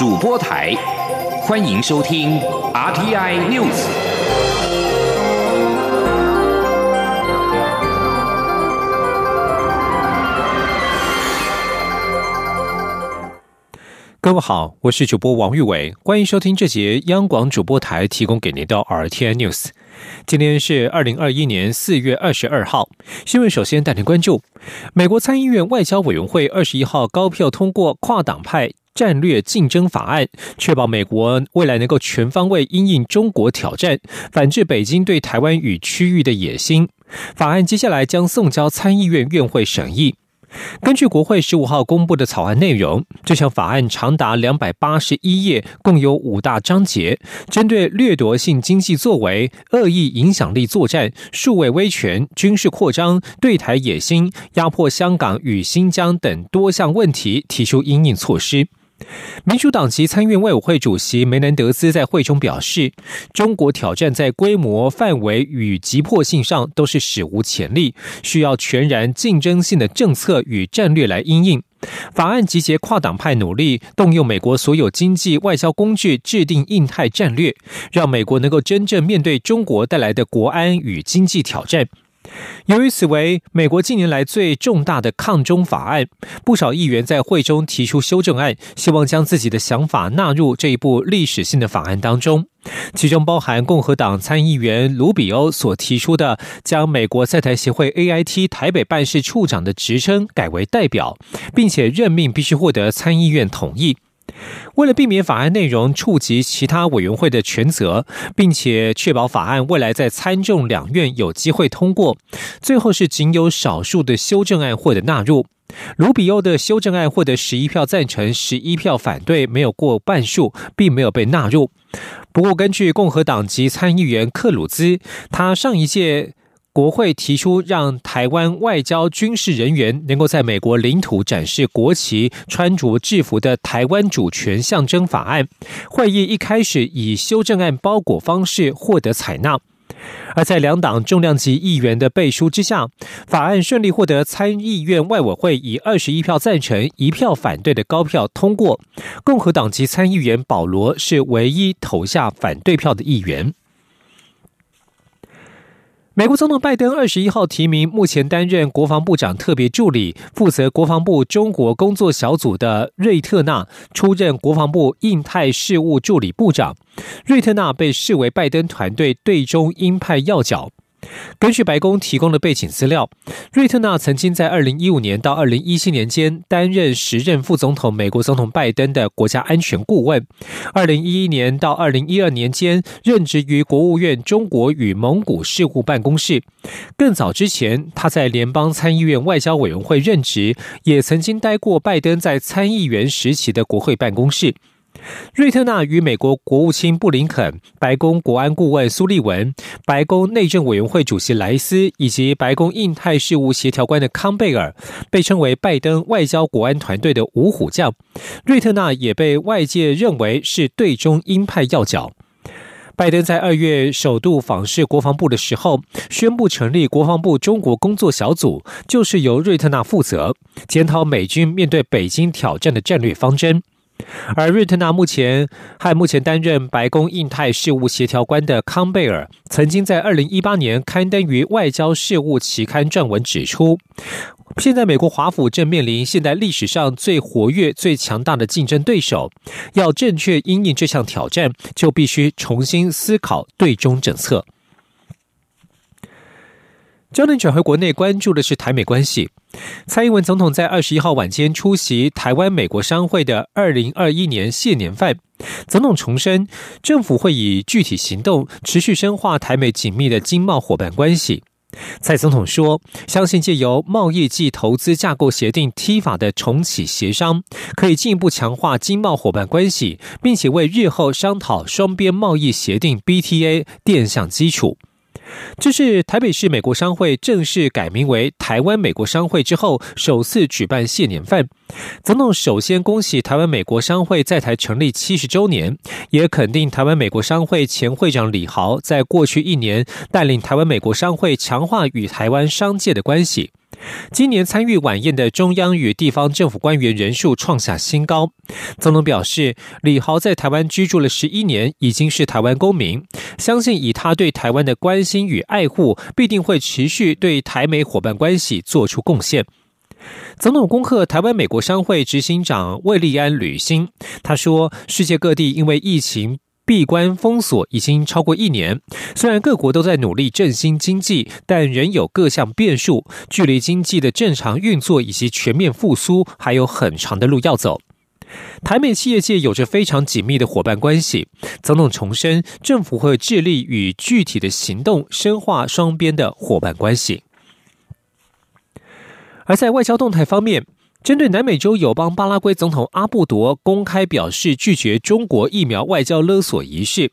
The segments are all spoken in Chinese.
主播台，欢迎收听 RTI News。各位好，我是主播王玉伟，欢迎收听这节央广主播台提供给您的 RTI News。今天是二零二一年四月二十二号，新闻首先带您关注：美国参议院外交委员会二十一号高票通过跨党派战略竞争法案，确保美国未来能够全方位应应中国挑战，反制北京对台湾与区域的野心。法案接下来将送交参议院院会审议。根据国会十五号公布的草案内容，这项法案长达两百八十一页，共有五大章节，针对掠夺性经济作为、恶意影响力作战、数位威权、军事扩张、对台野心、压迫香港与新疆等多项问题提出应应措施。民主党籍参院外委会主席梅南德斯在会中表示，中国挑战在规模、范围与急迫性上都是史无前例，需要全然竞争性的政策与战略来应应。法案集结跨党派努力，动用美国所有经济外交工具，制定印太战略，让美国能够真正面对中国带来的国安与经济挑战。由于此为美国近年来最重大的抗中法案，不少议员在会中提出修正案，希望将自己的想法纳入这一部历史性的法案当中。其中包含共和党参议员卢比欧所提出的，将美国在台协会 AIT 台北办事处长的职称改为代表，并且任命必须获得参议院同意。为了避免法案内容触及其他委员会的权责，并且确保法案未来在参众两院有机会通过，最后是仅有少数的修正案获得纳入。卢比欧的修正案获得十一票赞成，十一票反对，没有过半数，并没有被纳入。不过，根据共和党籍参议员克鲁兹，他上一届。国会提出让台湾外交军事人员能够在美国领土展示国旗、穿着制服的台湾主权象征法案，会议一开始以修正案包裹方式获得采纳，而在两党重量级议员的背书之下，法案顺利获得参议院外委会以二十一票赞成、一票反对的高票通过。共和党籍参议员保罗是唯一投下反对票的议员。美国总统拜登二十一号提名目前担任国防部长特别助理、负责国防部中国工作小组的瑞特纳出任国防部印太事务助理部长。瑞特纳被视为拜登团队对中鹰派要角。根据白宫提供的背景资料，瑞特纳曾经在二零一五年到二零一七年间担任时任副总统美国总统拜登的国家安全顾问；二零一一年到二零一二年间任职于国务院中国与蒙古事务办公室。更早之前，他在联邦参议院外交委员会任职，也曾经待过拜登在参议员时期的国会办公室。瑞特纳与美国国务卿布林肯、白宫国安顾问苏利文、白宫内政委员会主席莱斯以及白宫印太事务协调官的康贝尔，被称为拜登外交国安团队的五虎将。瑞特纳也被外界认为是对中鹰派要角。拜登在二月首度访视国防部的时候，宣布成立国防部中国工作小组，就是由瑞特纳负责检讨美军面对北京挑战的战略方针。而瑞特纳目前和目前担任白宫印太事务协调官的康贝尔，曾经在二零一八年刊登于《外交事务》期刊撰文指出，现在美国华府正面临现代历史上最活跃、最强大的竞争对手，要正确应应这项挑战，就必须重新思考对中政策。焦点转回国内，关注的是台美关系。蔡英文总统在二十一号晚间出席台湾美国商会的二零二一年谢年饭，总统重申，政府会以具体行动持续深化台美紧密的经贸伙伴关系。蔡总统说，相信借由贸易暨投资架构协定 T 法的重启协商，可以进一步强化经贸伙伴关系，并且为日后商讨双边贸易协定 BTA 垫上基础。这是台北市美国商会正式改名为台湾美国商会之后，首次举办谢年饭。总统首先恭喜台湾美国商会在台成立七十周年，也肯定台湾美国商会前会长李豪在过去一年带领台湾美国商会强化与台湾商界的关系。今年参与晚宴的中央与地方政府官员人数创下新高。总统表示，李豪在台湾居住了十一年，已经是台湾公民，相信以他对台湾的关心与爱护，必定会持续对台美伙伴关系做出贡献。总统恭贺台湾美国商会执行长魏利安履新，他说：“世界各地因为疫情。”闭关封锁已经超过一年，虽然各国都在努力振兴经济，但仍有各项变数，距离经济的正常运作以及全面复苏还有很长的路要走。台美企业界有着非常紧密的伙伴关系，总统重申，政府会致力与具体的行动深化双边的伙伴关系。而在外交动态方面。针对南美洲友邦巴拉圭总统阿布多公开表示拒绝中国疫苗外交勒索一事，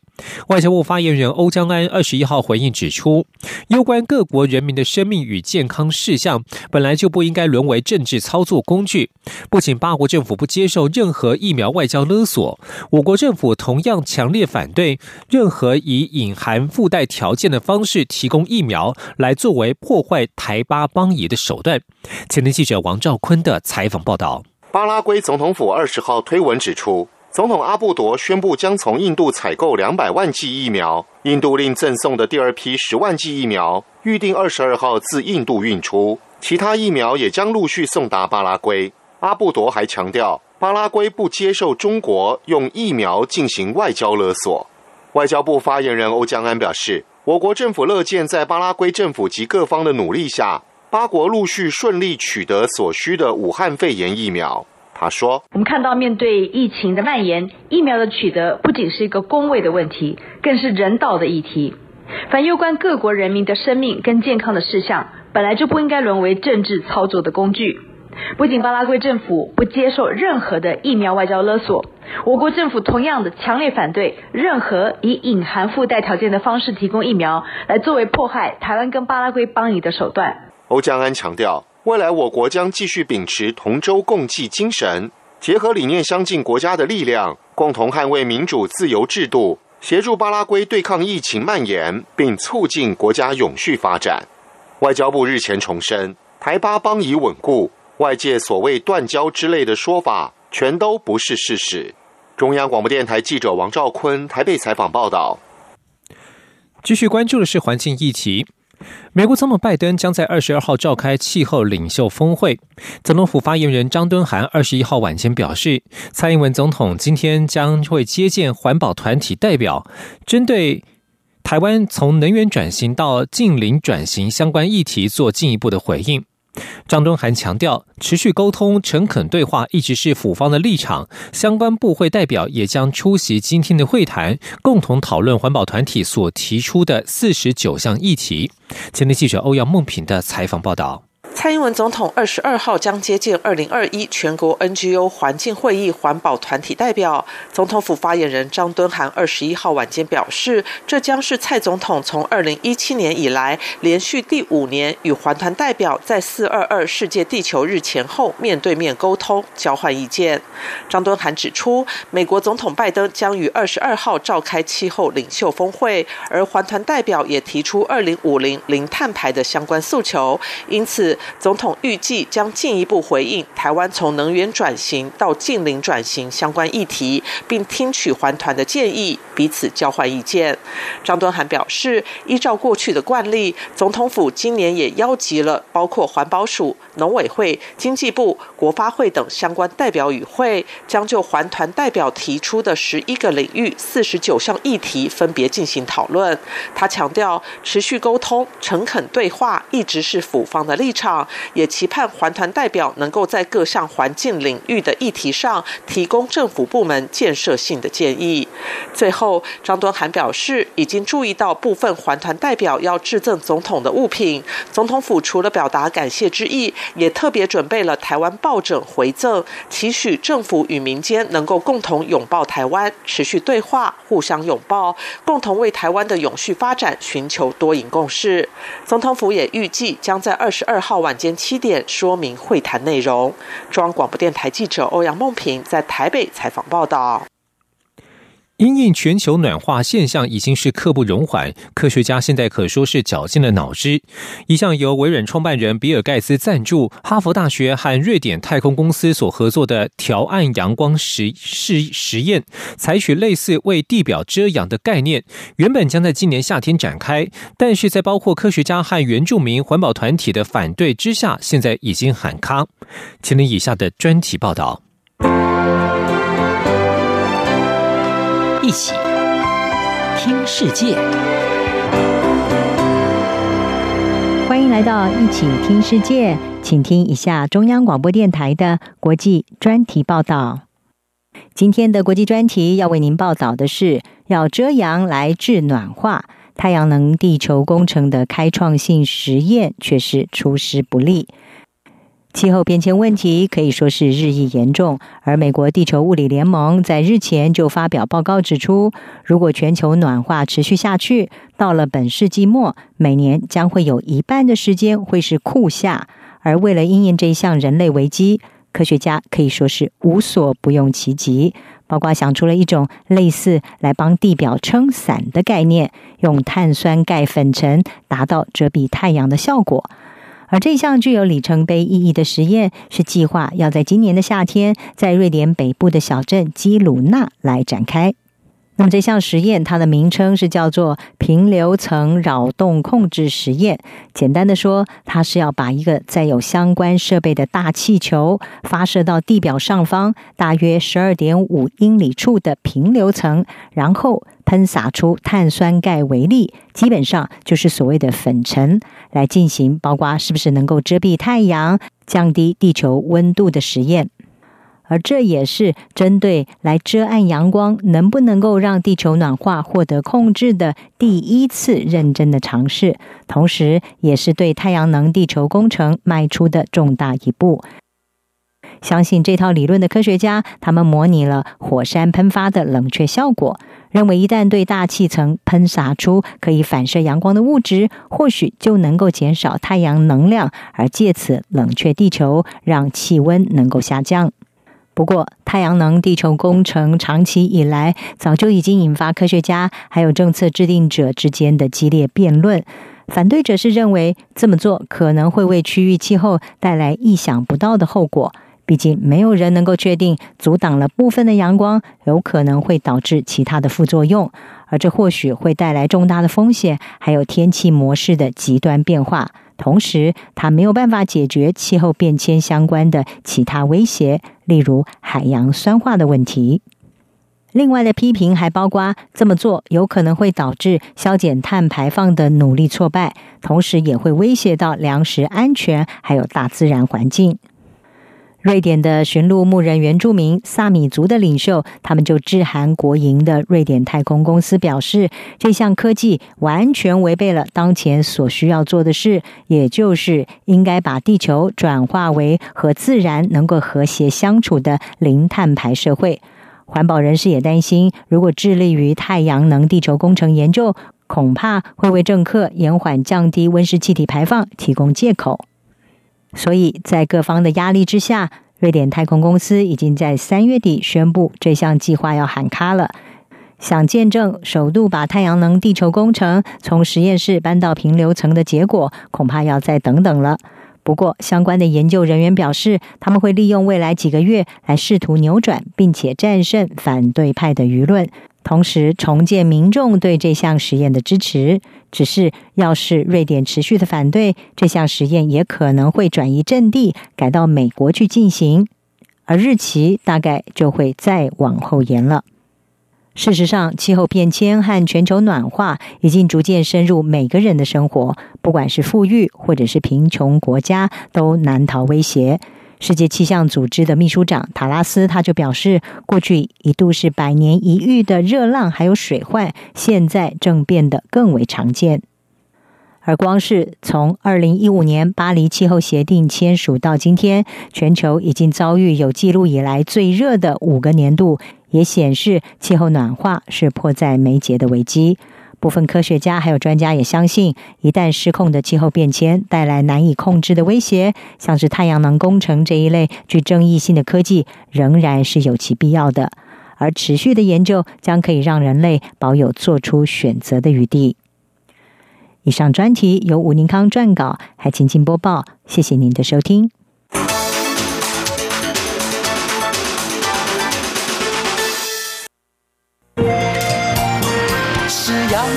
外交部发言人欧江安二十一号回应指出，攸关各国人民的生命与健康事项，本来就不应该沦为政治操作工具。不仅巴国政府不接受任何疫苗外交勒索，我国政府同样强烈反对任何以隐含附带条件的方式提供疫苗来作为破坏台巴邦谊的手段。前天记者王兆坤的采访报道：巴拉圭总统府二十号推文指出，总统阿布多宣布将从印度采购两百万剂疫苗，印度另赠送的第二批十万剂疫苗预定二十二号自印度运出，其他疫苗也将陆续送达巴拉圭。阿布多还强调，巴拉圭不接受中国用疫苗进行外交勒索。外交部发言人欧江安表示，我国政府乐见在巴拉圭政府及各方的努力下。八国陆续顺利取得所需的武汉肺炎疫苗。他说：“我们看到，面对疫情的蔓延，疫苗的取得不仅是一个公卫的问题，更是人道的议题。凡攸关各国人民的生命跟健康的事项，本来就不应该沦为政治操作的工具。不仅巴拉圭政府不接受任何的疫苗外交勒索，我国政府同样的强烈反对任何以隐含附带条件的方式提供疫苗，来作为迫害台湾跟巴拉圭邦谊的手段。”欧江安强调，未来我国将继续秉持同舟共济精神，结合理念相近国家的力量，共同捍卫民主自由制度，协助巴拉圭对抗疫情蔓延，并促进国家永续发展。外交部日前重申，台巴邦已稳固，外界所谓断交之类的说法，全都不是事实。中央广播电台记者王兆坤台北采访报道。继续关注的是环境议题。美国总统拜登将在二十二号召开气候领袖峰会。总统府发言人张敦涵二十一号晚间表示，蔡英文总统今天将会接见环保团体代表，针对台湾从能源转型到近零转型相关议题做进一步的回应。张敦涵强调，持续沟通、诚恳对话一直是府方的立场。相关部会代表也将出席今天的会谈，共同讨论环保团体所提出的四十九项议题。前天记者欧阳梦平的采访报道。蔡英文总统二十二号将接见二零二一全国 NGO 环境会议环保团体代表。总统府发言人张敦涵二十一号晚间表示，这将是蔡总统从二零一七年以来连续第五年与环团代表在四二二世界地球日前后面对面沟通、交换意见。张敦涵指出，美国总统拜登将于二十二号召开气候领袖峰会，而环团代表也提出二零五零零碳排的相关诉求，因此。总统预计将进一步回应台湾从能源转型到近零转型相关议题，并听取环团的建议，彼此交换意见。张敦涵表示，依照过去的惯例，总统府今年也邀集了包括环保署、农委会、经济部、国发会等相关代表与会，将就环团代表提出的十一个领域、四十九项议题分别进行讨论。他强调，持续沟通、诚恳对话一直是府方的立场。也期盼环团代表能够在各项环境领域的议题上提供政府部门建设性的建议。最后，张敦涵表示，已经注意到部分环团代表要致赠总统的物品，总统府除了表达感谢之意，也特别准备了台湾抱枕回赠，期许政府与民间能够共同拥抱台湾，持续对话，互相拥抱，共同为台湾的永续发展寻求多赢共识。总统府也预计将在二十二号晚。间七点说明会谈内容。中央广播电台记者欧阳梦平在台北采访报道。因应全球暖化现象已经是刻不容缓，科学家现在可说是绞尽了脑汁。一项由微软创办人比尔盖茨赞助、哈佛大学和瑞典太空公司所合作的调暗阳光实试实验，采取类似为地表遮阳的概念，原本将在今年夏天展开，但是在包括科学家和原住民环保团体的反对之下，现在已经喊卡。请听以下的专题报道。一起听世界，欢迎来到一起听世界，请听一下中央广播电台的国际专题报道。今天的国际专题要为您报道的是，要遮阳来治暖化，太阳能地球工程的开创性实验却是出师不利。气候变迁问题可以说是日益严重，而美国地球物理联盟在日前就发表报告指出，如果全球暖化持续下去，到了本世纪末，每年将会有一半的时间会是酷夏。而为了应验这一项人类危机，科学家可以说是无所不用其极，包括想出了一种类似来帮地表撑伞的概念，用碳酸钙粉尘达到遮蔽太阳的效果。而这项具有里程碑意义的实验，是计划要在今年的夏天，在瑞典北部的小镇基鲁纳来展开。那么这项实验，它的名称是叫做平流层扰动控制实验。简单的说，它是要把一个载有相关设备的大气球发射到地表上方大约十二点五英里处的平流层，然后喷洒出碳酸钙为例，基本上就是所谓的粉尘，来进行包括是不是能够遮蔽太阳、降低地球温度的实验。而这也是针对来遮暗阳光能不能够让地球暖化获得控制的第一次认真的尝试，同时也是对太阳能地球工程迈出的重大一步。相信这套理论的科学家，他们模拟了火山喷发的冷却效果，认为一旦对大气层喷洒出可以反射阳光的物质，或许就能够减少太阳能量，而借此冷却地球，让气温能够下降。不过，太阳能地球工程长期以来早就已经引发科学家还有政策制定者之间的激烈辩论。反对者是认为这么做可能会为区域气候带来意想不到的后果，毕竟没有人能够确定阻挡了部分的阳光有可能会导致其他的副作用，而这或许会带来重大的风险，还有天气模式的极端变化。同时，它没有办法解决气候变迁相关的其他威胁，例如海洋酸化的问题。另外的批评还包括这么做有可能会导致削减碳排放的努力挫败，同时也会威胁到粮食安全，还有大自然环境。瑞典的驯鹿牧人原住民萨米族的领袖，他们就致函国营的瑞典太空公司，表示这项科技完全违背了当前所需要做的事，也就是应该把地球转化为和自然能够和谐相处的零碳排社会。环保人士也担心，如果致力于太阳能地球工程研究，恐怕会为政客延缓降低温室气体排放提供借口。所以在各方的压力之下，瑞典太空公司已经在三月底宣布这项计划要喊卡了。想见证首度把太阳能地球工程从实验室搬到平流层的结果，恐怕要再等等了。不过，相关的研究人员表示，他们会利用未来几个月来试图扭转并且战胜反对派的舆论。同时重建民众对这项实验的支持。只是，要是瑞典持续的反对这项实验，也可能会转移阵地，改到美国去进行，而日期大概就会再往后延了。事实上，气候变迁和全球暖化已经逐渐深入每个人的生活，不管是富裕或者是贫穷国家，都难逃威胁。世界气象组织的秘书长塔拉斯他就表示，过去一度是百年一遇的热浪还有水患，现在正变得更为常见。而光是从二零一五年巴黎气候协定签署到今天，全球已经遭遇有记录以来最热的五个年度，也显示气候暖化是迫在眉睫的危机。部分科学家还有专家也相信，一旦失控的气候变迁带来难以控制的威胁，像是太阳能工程这一类具争议性的科技，仍然是有其必要的。而持续的研究将可以让人类保有做出选择的余地。以上专题由吴宁康撰稿，海清清播报。谢谢您的收听。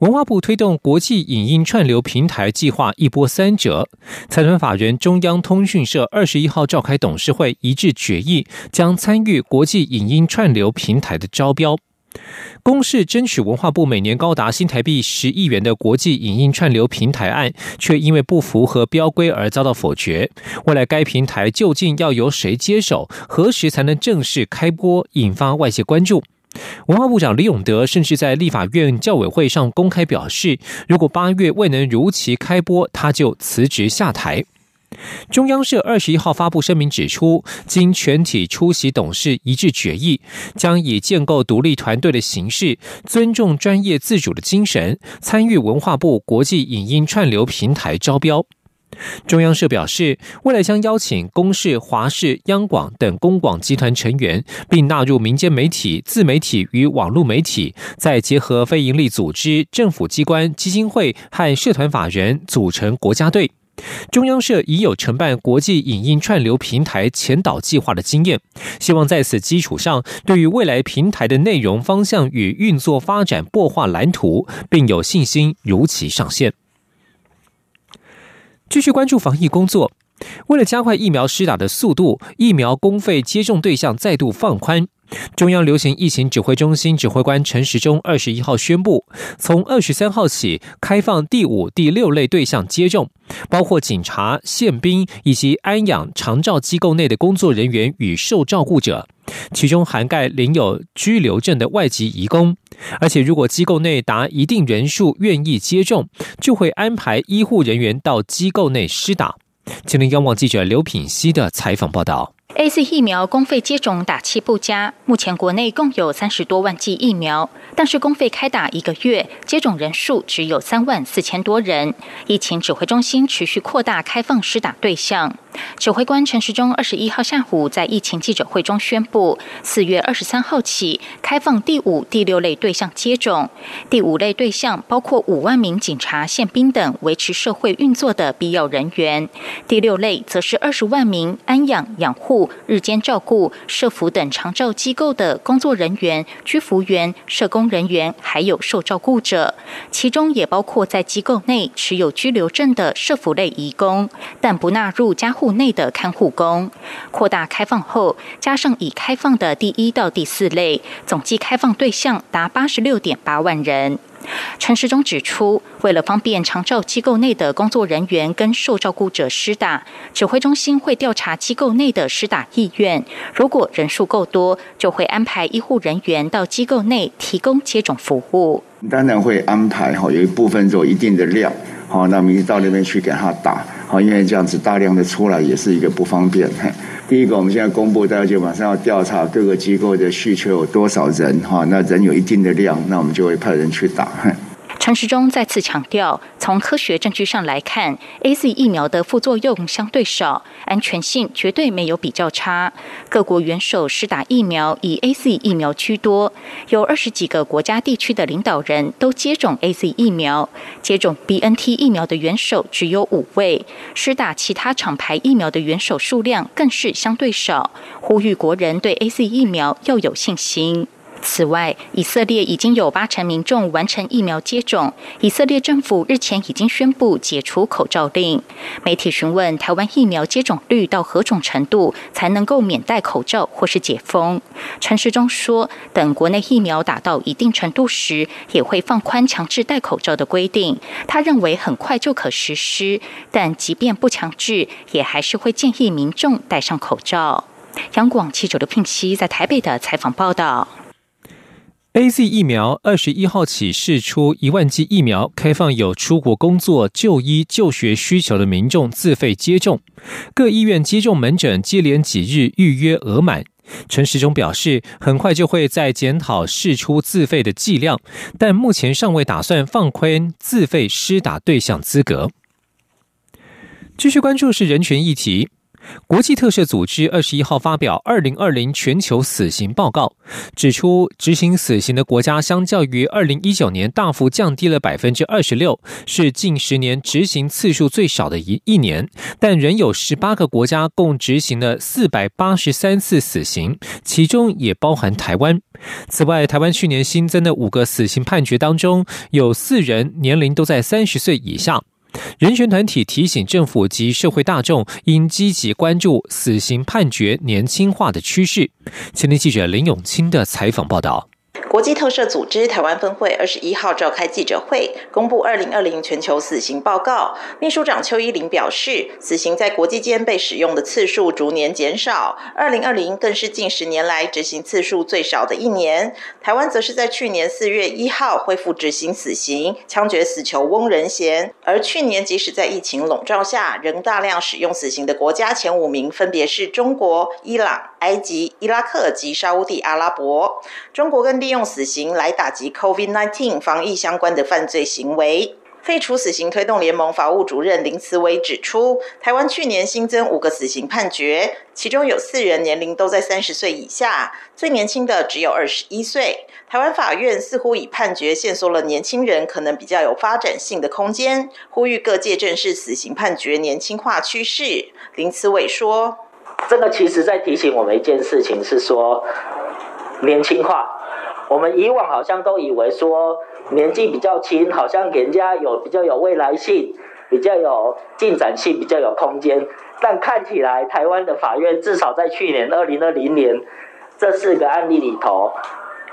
文化部推动国际影音串流平台计划一波三折，财团法人中央通讯社二十一号召开董事会，一致决议将参与国际影音串流平台的招标。公示争取文化部每年高达新台币十亿元的国际影音串流平台案，却因为不符合标规而遭到否决。未来该平台究竟要由谁接手，何时才能正式开播，引发外界关注。文化部长李永德甚至在立法院教委会上公开表示，如果八月未能如期开播，他就辞职下台。中央社二十一号发布声明指出，经全体出席董事一致决议，将以建构独立团队的形式，尊重专业自主的精神，参与文化部国际影音串流平台招标。中央社表示，未来将邀请公视、华视、央广等公广集团成员，并纳入民间媒体、自媒体与网络媒体，再结合非营利组织、政府机关、基金会和社团法人，组成国家队。中央社已有承办国际影音串流平台前导计划的经验，希望在此基础上，对于未来平台的内容方向与运作发展擘画蓝图，并有信心如期上线。继续关注防疫工作，为了加快疫苗施打的速度，疫苗公费接种对象再度放宽。中央流行疫情指挥中心指挥官陈时中二十一号宣布，从二十三号起开放第五、第六类对象接种，包括警察、宪兵以及安养长照机构内的工作人员与受照顾者，其中涵盖领有居留证的外籍移工。而且，如果机构内达一定人数愿意接种，就会安排医护人员到机构内施打。吉林央网记者刘品熙的采访报道。A C 疫苗公费接种打气不佳，目前国内共有三十多万剂疫苗，但是公费开打一个月，接种人数只有三万四千多人。疫情指挥中心持续扩大开放施打对象。指挥官陈时中二十一号下午在疫情记者会中宣布，四月二十三号起开放第五、第六类对象接种。第五类对象包括五万名警察、宪兵等维持社会运作的必要人员；第六类则是二十万名安养养护、日间照顾、社服等长照机构的工作人员、居服员、社工人员，还有受照顾者。其中也包括在机构内持有居留证的社服类移工，但不纳入家护。户内的看护工扩大开放后，加上已开放的第一到第四类，总计开放对象达八十六点八万人。陈世忠指出，为了方便长照机构内的工作人员跟受照顾者施打，指挥中心会调查机构内的施打意愿，如果人数够多，就会安排医护人员到机构内提供接种服务。当然会安排哈，有一部分做一定的量，好，那我们到那边去给他打。好，因为这样子大量的出来也是一个不方便。第一个，我们现在公布，大家就马上要调查各个机构的需求有多少人。哈，那人有一定的量，那我们就会派人去打。陈时中再次强调，从科学证据上来看，A Z 疫苗的副作用相对少，安全性绝对没有比较差。各国元首施打疫苗以 A Z 疫苗居多，有二十几个国家地区的领导人都接种 A Z 疫苗，接种 B N T 疫苗的元首只有五位，施打其他厂牌疫苗的元首数量更是相对少。呼吁国人对 A Z 疫苗要有信心。此外，以色列已经有八成民众完成疫苗接种。以色列政府日前已经宣布解除口罩令。媒体询问台湾疫苗接种率到何种程度才能够免戴口罩或是解封？陈时中说，等国内疫苗打到一定程度时，也会放宽强制戴口罩的规定。他认为很快就可实施，但即便不强制，也还是会建议民众戴上口罩。央广记者刘聘熙在台北的采访报道。A Z 疫苗二十一号起试出一万剂疫苗，开放有出国工作、就医、就学需求的民众自费接种。各医院接种门诊接连几日预约额满。陈时中表示，很快就会再检讨试出自费的剂量，但目前尚未打算放宽自费施打对象资格。继续关注是人权议题。国际特赦组织二十一号发表二零二零全球死刑报告，指出执行死刑的国家相较于二零一九年大幅降低了百分之二十六，是近十年执行次数最少的一一年。但仍有十八个国家共执行了四百八十三次死刑，其中也包含台湾。此外，台湾去年新增的五个死刑判决当中，有四人年龄都在三十岁以下。人权团体提醒政府及社会大众应积极关注死刑判决年轻化的趋势。前天记者林永清的采访报道。国际特赦组织台湾分会二十一号召开记者会，公布二零二零全球死刑报告。秘书长邱依林表示，死刑在国际间被使用的次数逐年减少，二零二零更是近十年来执行次数最少的一年。台湾则是在去年四月一号恢复执行死刑，枪决死囚翁仁贤。而去年即使在疫情笼罩下，仍大量使用死刑的国家前五名分别是中国、伊朗、埃及、伊拉克及沙地阿拉伯。中国更利用死刑来打击 COVID-19 防疫相关的犯罪行为。废除死刑推动联盟法务主任林慈伟指出，台湾去年新增五个死刑判决，其中有四人年龄都在三十岁以下，最年轻的只有二十一岁。台湾法院似乎以判决限缩了年轻人可能比较有发展性的空间，呼吁各界正视死刑判决年轻化趋势。林慈伟说：“这个其实在提醒我们一件事情，是说年轻化。”我们以往好像都以为说年纪比较轻，好像给人家有比较有未来性，比较有进展性，比较有空间。但看起来台湾的法院至少在去年二零二零年这四个案例里头，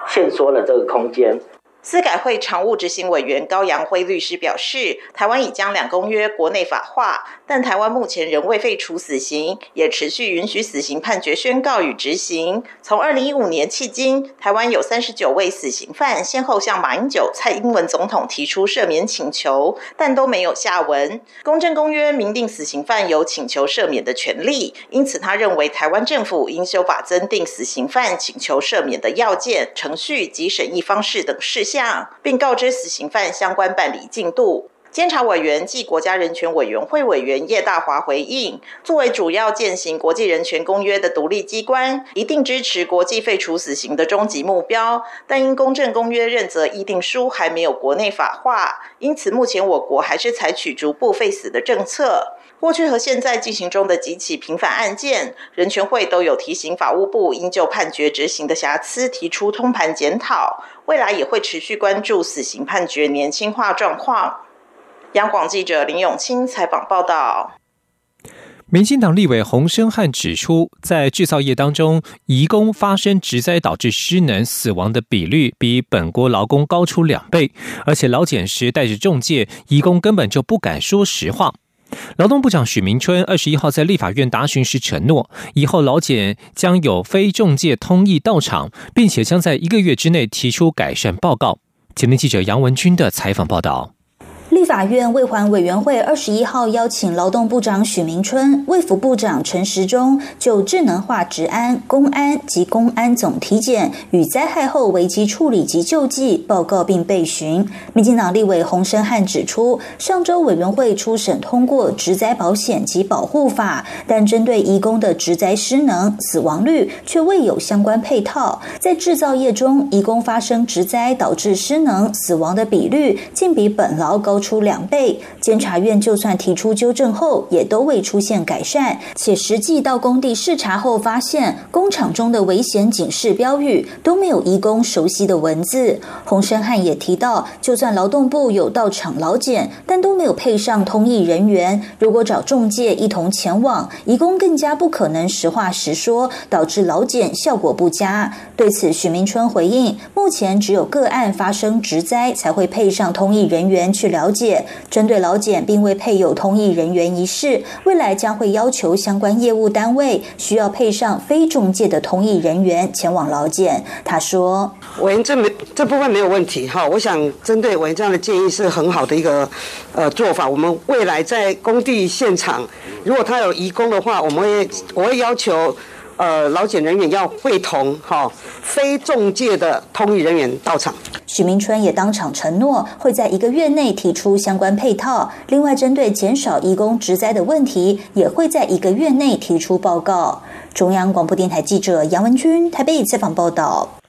限缩了这个空间。司改会常务执行委员高阳辉律师表示，台湾已将两公约国内法化，但台湾目前仍未废除死刑，也持续允许死刑判决宣告与执行。从二零一五年迄今，台湾有三十九位死刑犯先后向马英九、蔡英文总统提出赦免请求，但都没有下文。公正公约明定死刑犯有请求赦免的权利，因此他认为台湾政府应修法增订死刑犯请求赦免的要件、程序及审议方式等事项。并告知死刑犯相关办理进度。监察委员暨国家人权委员会委员叶大华回应：作为主要践行国际人权公约的独立机关，一定支持国际废除死刑的终极目标。但因公正公约认责议定书还没有国内法化，因此目前我国还是采取逐步废死的政策。过去和现在进行中的几起平反案件，人权会都有提醒法务部应就判决执行的瑕疵提出通盘检讨。未来也会持续关注死刑判决年轻化状况。央广记者林永清采访报道。民进党立委洪生汉指出，在制造业当中，移工发生职灾导致失能死亡的比率比本国劳工高出两倍，而且劳检时带着中介，移工根本就不敢说实话。劳动部长许明春二十一号在立法院答询时承诺，以后劳检将有非中介通意到场，并且将在一个月之内提出改善报告。前天记者杨文军的采访报道。法院卫环委员会二十一号邀请劳动部长许明春、卫福部长陈时中就智能化治安、公安及公安总体检与灾害后危机处理及救济报告并备询。民进党立委洪生汉指出，上周委员会初审通过职灾保险及保护法，但针对移工的职灾失能死亡率却未有相关配套。在制造业中，移工发生职灾导致失能死亡的比率，竟比本劳高。出出两倍，监察院就算提出纠正后，也都未出现改善，且实际到工地视察后发现，工厂中的危险警示标语都没有移工熟悉的文字。洪生汉也提到，就算劳动部有到场劳检，但都没有配上通译人员，如果找中介一同前往，移工更加不可能实话实说，导致劳检效果不佳。对此，许明春回应，目前只有个案发生职灾才会配上通译人员去了解。解。针对劳检并未配有通译人员一事，未来将会要求相关业务单位需要配上非中介的通译人员前往劳检。他说：“委员这没这部分没有问题哈，我想针对委员这样的建议是很好的一个呃做法。我们未来在工地现场，如果他有移工的话，我们会我会要求。”呃，劳检人员要会同哈非中介的通译人员到场。许明春也当场承诺，会在一个月内提出相关配套。另外，针对减少义工职灾的问题，也会在一个月内提出报告。中央广播电台记者杨文君台北采访报道。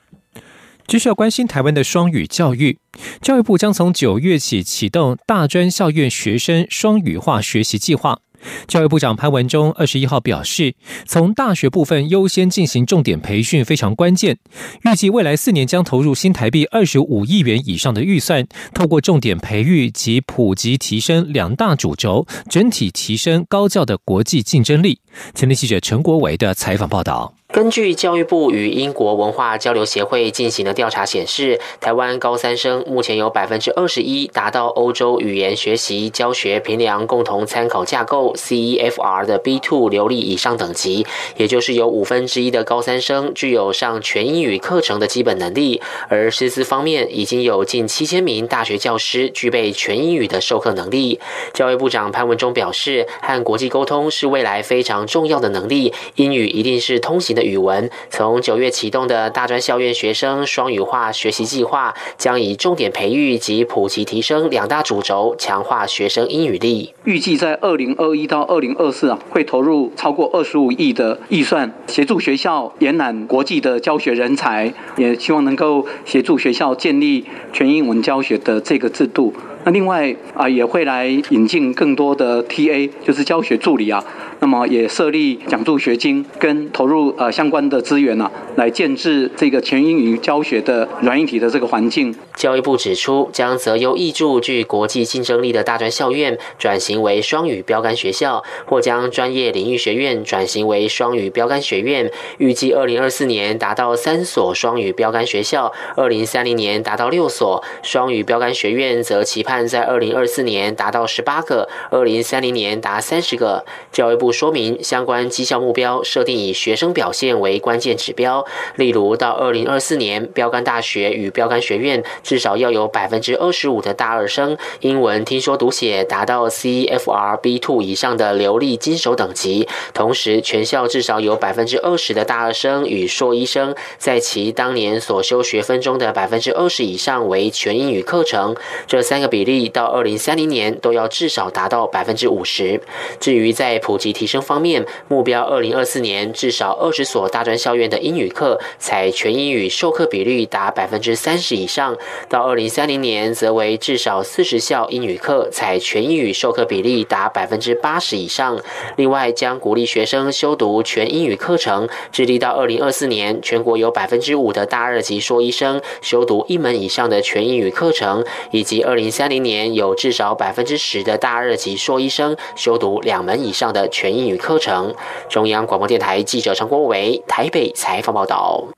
继续要关心台湾的双语教育，教育部将从九月起启动大专校院学生双语化学习计划。教育部长潘文忠二十一号表示，从大学部分优先进行重点培训非常关键。预计未来四年将投入新台币二十五亿元以上的预算，透过重点培育及普及提升两大主轴，整体提升高教的国际竞争力。前天记者陈国维的采访报道。根据教育部与英国文化交流协会进行的调查显示，台湾高三生目前有百分之二十一达到欧洲语言学习教学评量共同参考架构 （CEFR） 的 B two 流利以上等级，也就是有五分之一的高三生具有上全英语课程的基本能力。而师资方面，已经有近七千名大学教师具备全英语的授课能力。教育部长潘文忠表示，和国际沟通是未来非常重要的能力，英语一定是通行的。语文从九月启动的大专校院学生双语化学习计划，将以重点培育及普及提升两大主轴，强化学生英语力。预计在二零二一到二零二四啊，会投入超过二十五亿的预算，协助学校延揽国际的教学人才，也希望能够协助学校建立全英文教学的这个制度。那另外啊，也会来引进更多的 TA，就是教学助理啊。那么也设立奖助学金，跟投入呃相关的资源呢，来建制这个全英语教学的软硬体的这个环境。教育部指出，将择优益助具国际竞争力的大专校院转型为双语标杆学校，或将专业领域学院转型为双语标杆学院。预计二零二四年达到三所双语标杆学校，二零三零年达到六所双语标杆学院，则期盼在二零二四年达到十八个，二零三零年达三十个。教育部。说明相关绩效目标设定以学生表现为关键指标，例如到二零二四年，标杆大学与标杆学院至少要有百分之二十五的大二生英文听说读写达到 CFR B two 以上的流利金手等级，同时全校至少有百分之二十的大二生与硕一生在其当年所修学分中的百分之二十以上为全英语课程，这三个比例到二零三零年都要至少达到百分之五十。至于在普及提升方面，目标二零二四年至少二十所大专校院的英语课采全英语授课比率达百分之三十以上；到二零三零年，则为至少四十校英语课采全英语授课比例达百分之八十以上。另外，将鼓励学生修读全英语课程，致力到二零二四年，全国有百分之五的大二级硕医生修读一门以上的全英语课程，以及二零三零今年有至少百分之十的大二级硕医生修读两门以上的全。英语课程。中央广播电台记者陈国伟台北采访报道。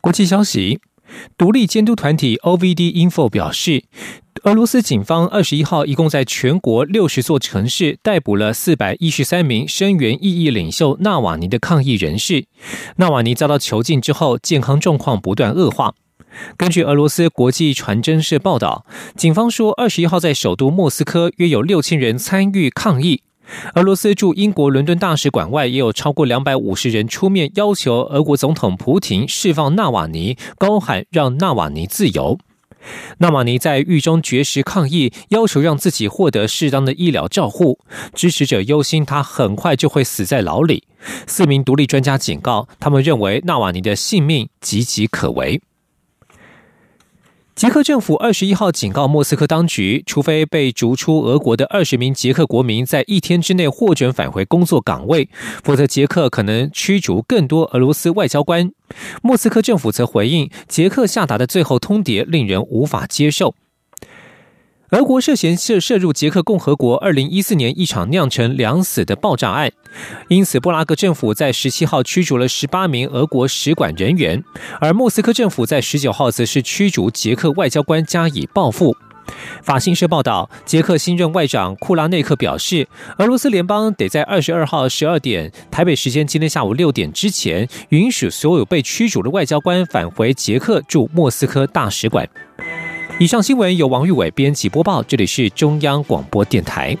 国际消息：独立监督团体 OVD Info 表示，俄罗斯警方二十一号一共在全国六十座城市逮捕了四百一十三名声援异议领袖纳瓦尼的抗议人士。纳瓦尼遭到囚禁之后，健康状况不断恶化。根据俄罗斯国际传真社报道，警方说，二十一号在首都莫斯科约有六千人参与抗议。俄罗斯驻英国伦敦大使馆外也有超过两百五十人出面要求俄国总统普廷释放纳瓦尼，高喊让纳瓦尼自由。纳瓦尼在狱中绝食抗议，要求让自己获得适当的医疗照护。支持者忧心他很快就会死在牢里。四名独立专家警告，他们认为纳瓦尼的性命岌岌可危。捷克政府二十一号警告莫斯科当局，除非被逐出俄国的二十名捷克国民在一天之内获准返回工作岗位，否则捷克可能驱逐更多俄罗斯外交官。莫斯科政府则回应，捷克下达的最后通牒令人无法接受。俄国涉嫌涉涉入捷克共和国二零一四年一场酿成两死的爆炸案。因此布拉格政府在十七号驱逐了十八名俄国使馆人员而莫斯科政府在十九号则是驱逐捷克外交官加以报复。法新社报道捷克新任外长库拉内克表示俄罗斯联邦得在二十二号十二点台北时间今天下午六点之前允许所有被驱逐的外交官返回捷克驻莫斯科大使馆。以上新闻由王玉伟编辑播报这里是中央广播电台。